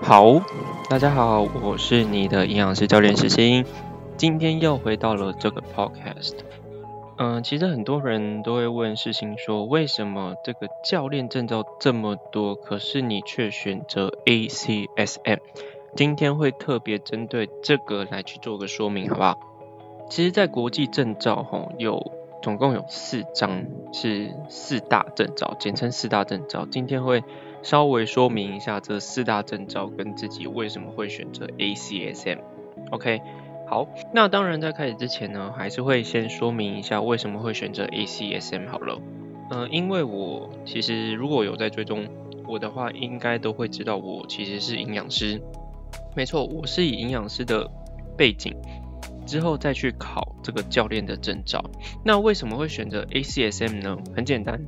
好，大家好，我是你的营养师教练石鑫，今天又回到了这个 podcast。嗯，其实很多人都会问世新说，为什么这个教练证照这么多，可是你却选择 ACSM？今天会特别针对这个来去做个说明，好不好？其实，在国际证照吼，有总共有四张，是四大证照，简称四大证照。今天会。稍微说明一下这四大证照跟自己为什么会选择 ACSM。OK，好，那当然在开始之前呢，还是会先说明一下为什么会选择 ACSM 好了。嗯，因为我其实如果有在追踪我的话，应该都会知道我其实是营养师。没错，我是以营养师的背景之后再去考这个教练的证照。那为什么会选择 ACSM 呢？很简单。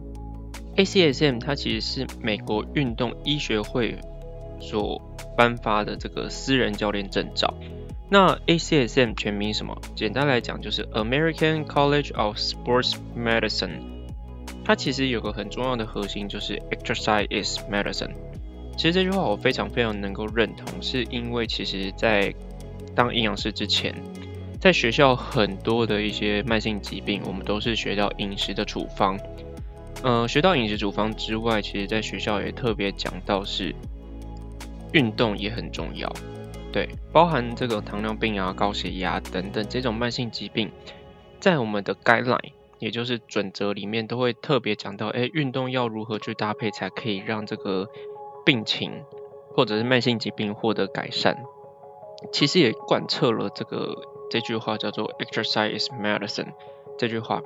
ACSM 它其实是美国运动医学会所颁发的这个私人教练证照。那 ACSM 全名什么？简单来讲就是 American College of Sports Medicine。它其实有个很重要的核心就是 Exercise is Medicine。其实这句话我非常非常能够认同，是因为其实在当营养师之前，在学校很多的一些慢性疾病，我们都是学到饮食的处方。呃，学到饮食处方之外，其实在学校也特别讲到是运动也很重要，对，包含这个糖尿病啊、高血压等等这种慢性疾病，在我们的 guideline，也就是准则里面都会特别讲到，哎，运动要如何去搭配才可以让这个病情或者是慢性疾病获得改善，其实也贯彻了这个这句话叫做 exercise is medicine 这句话。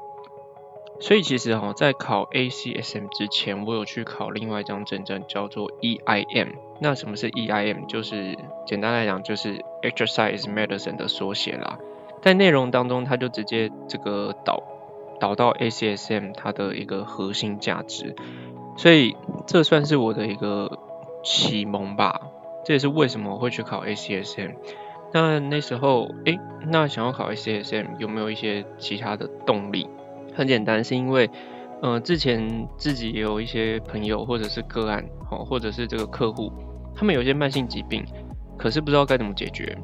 所以其实哈，在考 ACSM 之前，我有去考另外一张证照，叫做 EIM。那什么是 EIM？就是简单来讲，就是 Exercise Medicine 的缩写啦。在内容当中，它就直接这个导导到 ACSM 它的一个核心价值。所以这算是我的一个启蒙吧。这也是为什么我会去考 ACSM。那那时候，诶，那想要考 ACSM 有没有一些其他的动力？很简单，是因为，呃，之前自己也有一些朋友或者是个案，哦，或者是这个客户，他们有些慢性疾病，可是不知道该怎么解决。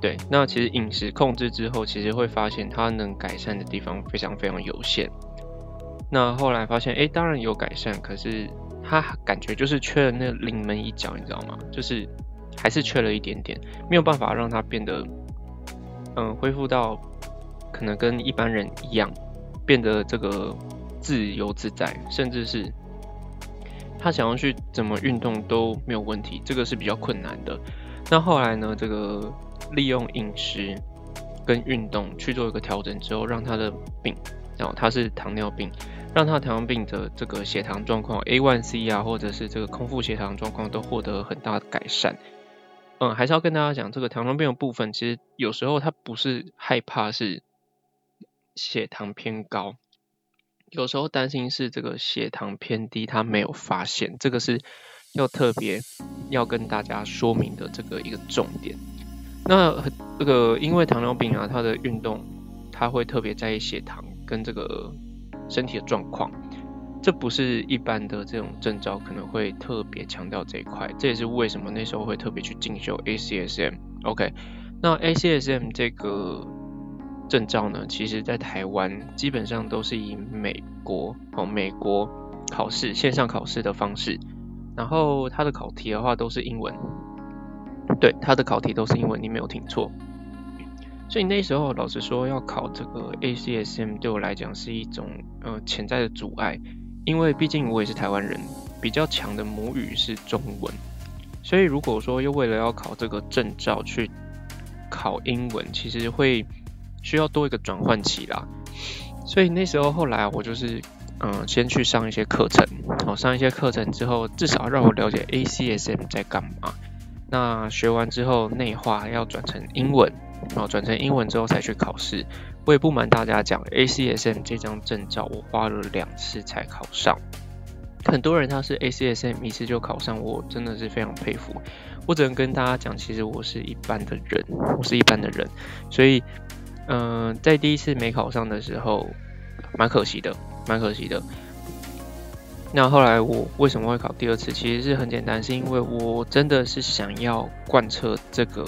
对，那其实饮食控制之后，其实会发现它能改善的地方非常非常有限。那后来发现，哎，当然有改善，可是他感觉就是缺了那临门一脚，你知道吗？就是还是缺了一点点，没有办法让它变得，嗯，恢复到可能跟一般人一样。变得这个自由自在，甚至是他想要去怎么运动都没有问题，这个是比较困难的。那后来呢，这个利用饮食跟运动去做一个调整之后，让他的病，然后他是糖尿病，让他糖尿病的这个血糖状况 A1C 啊，或者是这个空腹血糖状况都获得很大的改善。嗯，还是要跟大家讲，这个糖尿病的部分，其实有时候他不是害怕是。血糖偏高，有时候担心是这个血糖偏低，他没有发现，这个是要特别要跟大家说明的这个一个重点。那这个因为糖尿病啊，他的运动他会特别在意血糖跟这个身体的状况，这不是一般的这种症兆可能会特别强调这一块，这也是为什么那时候会特别去进修 ACSM。OK，那 ACSM 这个。证照呢，其实在台湾基本上都是以美国哦，美国考试线上考试的方式，然后它的考题的话都是英文，对，它的考题都是英文，你没有听错。所以那时候老实说，要考这个 ACSM 对我来讲是一种呃潜在的阻碍，因为毕竟我也是台湾人，比较强的母语是中文，所以如果说又为了要考这个证照去考英文，其实会。需要多一个转换期啦，所以那时候后来我就是嗯，先去上一些课程，哦上一些课程之后，至少让我了解 ACSM 在干嘛。那学完之后内化要转成英文，然后转成英文之后才去考试。我也不瞒大家讲，ACSM 这张证照我花了两次才考上。很多人他是 ACSM 一次就考上，我真的是非常佩服。我只能跟大家讲，其实我是一般的人，我是一般的人，所以。嗯，在第一次没考上的时候，蛮可惜的，蛮可惜的。那后来我为什么会考第二次？其实是很简单，是因为我真的是想要贯彻这个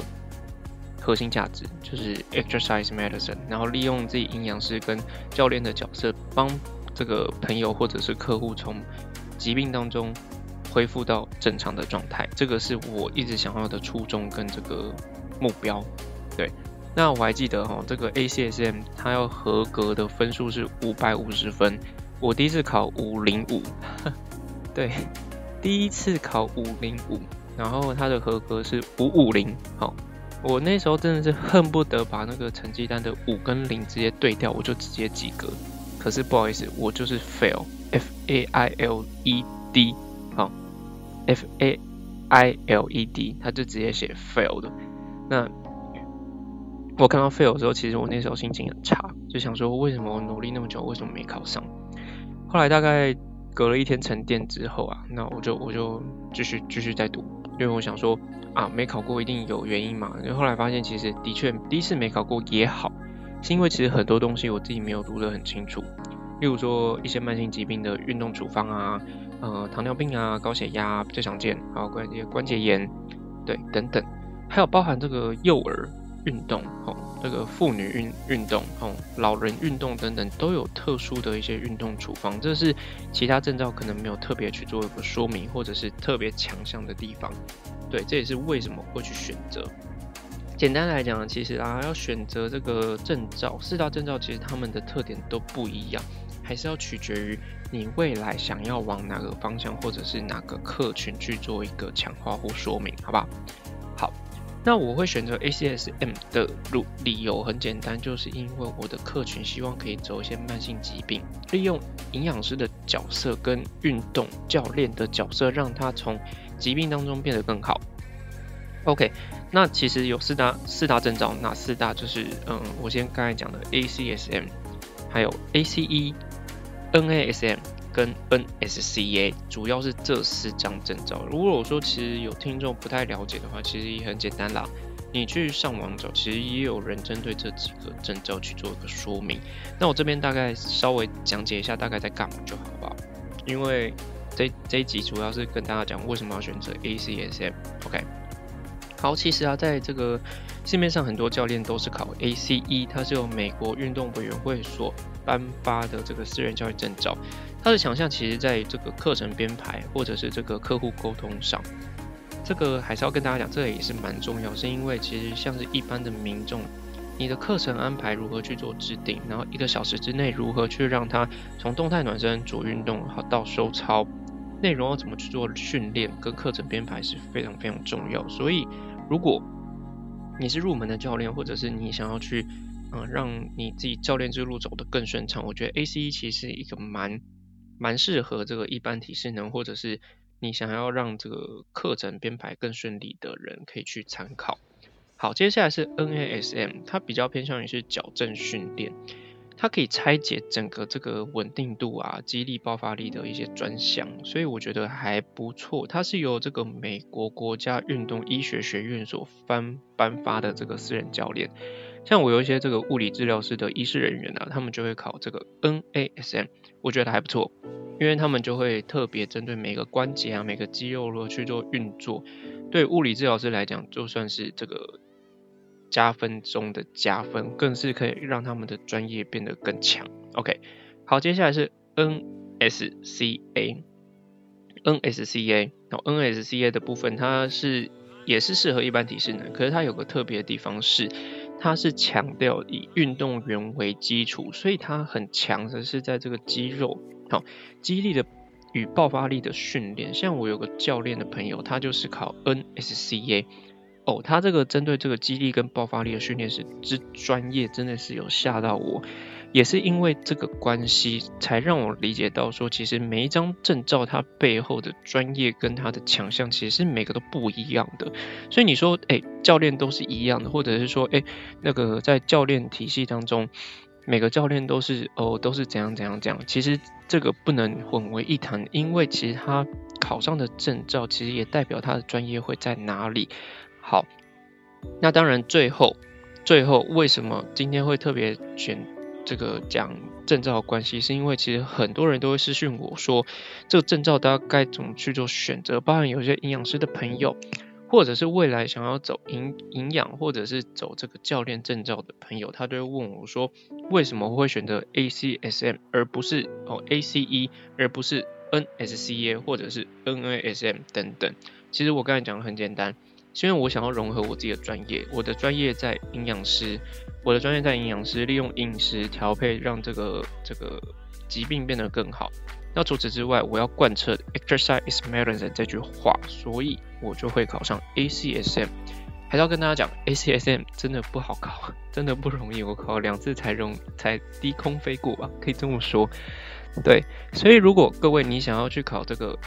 核心价值，就是 exercise medicine，然后利用自己营养师跟教练的角色，帮这个朋友或者是客户从疾病当中恢复到正常的状态。这个是我一直想要的初衷跟这个目标。对，那我还记得哈，这个 ACSM 它要合格的分数是五百五十分。我第一次考五零五，对，第一次考五零五，然后它的合格是五五零，好，我那时候真的是恨不得把那个成绩单的五跟零直接对掉，我就直接及格。可是不好意思，我就是 fail，F A I L E D，好，F A I L E D，他就直接写 fail 的。那我看到 fail 之后，其实我那时候心情很差，就想说为什么我努力那么久，为什么没考上？后来大概隔了一天沉淀之后啊，那我就我就继续继续再读，因为我想说啊，没考过一定有原因嘛。然后后来发现其实的确第一次没考过也好，是因为其实很多东西我自己没有读得很清楚，例如说一些慢性疾病的运动处方啊，呃，糖尿病啊，高血压最常见，还有关节关节炎，对，等等，还有包含这个幼儿。运动哦，这个妇女运运动哦，老人运动等等都有特殊的一些运动处方，这是其他证照可能没有特别去做一个说明，或者是特别强项的地方。对，这也是为什么会去选择。简单来讲，其实啊，要选择这个证照，四大证照其实他们的特点都不一样，还是要取决于你未来想要往哪个方向，或者是哪个客群去做一个强化或说明，好不好？那我会选择 ACSM 的路理由很简单，就是因为我的客群希望可以走一些慢性疾病，利用营养师的角色跟运动教练的角色，让他从疾病当中变得更好。OK，那其实有四大四大征兆，哪四大就是嗯，我先刚才讲的 ACSM，还有 ACE、NASM。跟 NSCA 主要是这四张证照。如果我说其实有听众不太了解的话，其实也很简单啦。你去上网找，其实也有人针对这几个证照去做一个说明。那我这边大概稍微讲解一下，大概在干嘛就好吧。因为这这一集主要是跟大家讲为什么要选择 ACSM。OK，好，其实啊，在这个市面上很多教练都是考 ACE，它是由美国运动委员会所颁发的这个私人教练证照。他的强项其实在这个课程编排或者是这个客户沟通上，这个还是要跟大家讲，这个也是蛮重要，是因为其实像是一般的民众，你的课程安排如何去做制定，然后一个小时之内如何去让他从动态暖身、主运动好到收操，内容要怎么去做训练跟课程编排是非常非常重要。所以如果你是入门的教练，或者是你想要去嗯让你自己教练之路走得更顺畅，我觉得 A C E 其实是一个蛮。蛮适合这个一般体适能，或者是你想要让这个课程编排更顺利的人可以去参考。好，接下来是 NASM，它比较偏向于是矫正训练，它可以拆解整个这个稳定度啊、肌力爆发力的一些专项，所以我觉得还不错。它是由这个美国国家运动医学学院所颁颁发的这个私人教练。像我有一些这个物理治疗师的医师人员啊，他们就会考这个 NASM，我觉得还不错，因为他们就会特别针对每个关节啊、每个肌肉如何去做运作。对物理治疗师来讲，就算是这个加分中的加分，更是可以让他们的专业变得更强。OK，好，接下来是 NSCA，NSCA，然后 NSCA 的部分，它是也是适合一般体适能，可是它有个特别的地方是。它是强调以运动员为基础，所以它很强的是在这个肌肉好肌力的与爆发力的训练。像我有个教练的朋友，他就是考 NSCA 哦，他这个针对这个肌力跟爆发力的训练是之专业，真的是有吓到我。也是因为这个关系，才让我理解到说，其实每一张证照它背后的专业跟它的强项，其实是每个都不一样的。所以你说，哎，教练都是一样的，或者是说，哎，那个在教练体系当中，每个教练都是哦，都是怎样怎样怎样。其实这个不能混为一谈，因为其实他考上的证照，其实也代表他的专业会在哪里。好，那当然最后，最后为什么今天会特别选？这个讲证照的关系，是因为其实很多人都会私讯我说，这个证照大家该怎么去做选择，包含有些营养师的朋友。或者是未来想要走营营养，或者是走这个教练证照的朋友，他都会问我说，为什么会选择 ACSM 而不是哦 ACE，而不是 NSCA 或者是 NASM 等等？其实我刚才讲的很简单，是因为我想要融合我自己的专业，我的专业在营养师，我的专业在营养师，利用饮食调配让这个这个疾病变得更好。那除此之外，我要贯彻 exercise is medicine 这句话，所以我就会考上 ACSM。还是要跟大家讲，ACSM 真的不好考，真的不容易。我考两次才容才低空飞过吧，可以这么说。对，所以如果各位你想要去考这个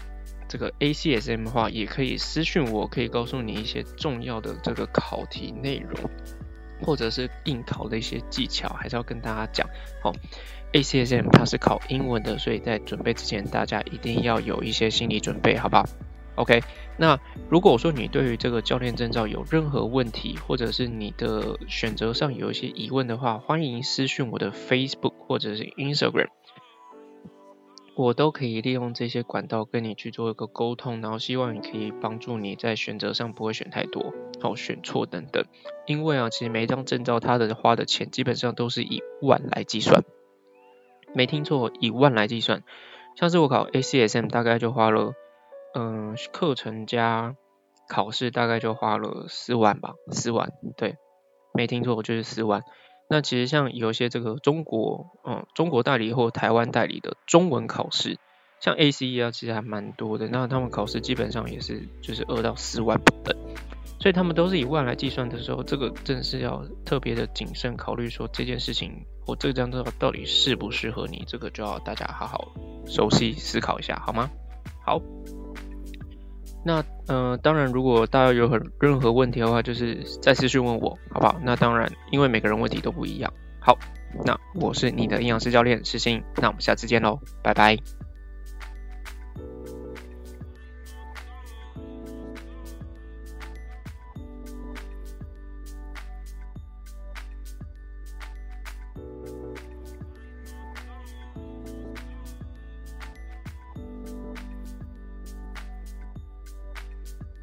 这个 ACSM 的话，也可以私讯我，可以告诉你一些重要的这个考题内容，或者是应考的一些技巧，还是要跟大家讲。好。ACSM 它是考英文的，所以在准备之前，大家一定要有一些心理准备，好不好？OK，那如果说你对于这个教练证照有任何问题，或者是你的选择上有一些疑问的话，欢迎私讯我的 Facebook 或者是 Instagram，我都可以利用这些管道跟你去做一个沟通，然后希望你可以帮助你在选择上不会选太多，好选错等等。因为啊，其实每一张证照它的花的钱基本上都是以万来计算。没听错，以万来计算，像是我考 ACSM 大概就花了，嗯，课程加考试大概就花了四万吧，四万，对，没听错，就是四万。那其实像有些这个中国，嗯，中国代理或台湾代理的中文考试，像 ACE 啊，其实还蛮多的。那他们考试基本上也是就是二到四万不等。所以他们都是以万来计算的时候，这个真是要特别的谨慎考虑，说这件事情或这张照到底适不适合你，这个就要大家好好熟悉思考一下，好吗？好，那呃，当然，如果大家有很任何问题的话，就是再次询问我，好不好？那当然，因为每个人问题都不一样。好，那我是你的营养师教练石鑫，那我们下次见喽，拜拜。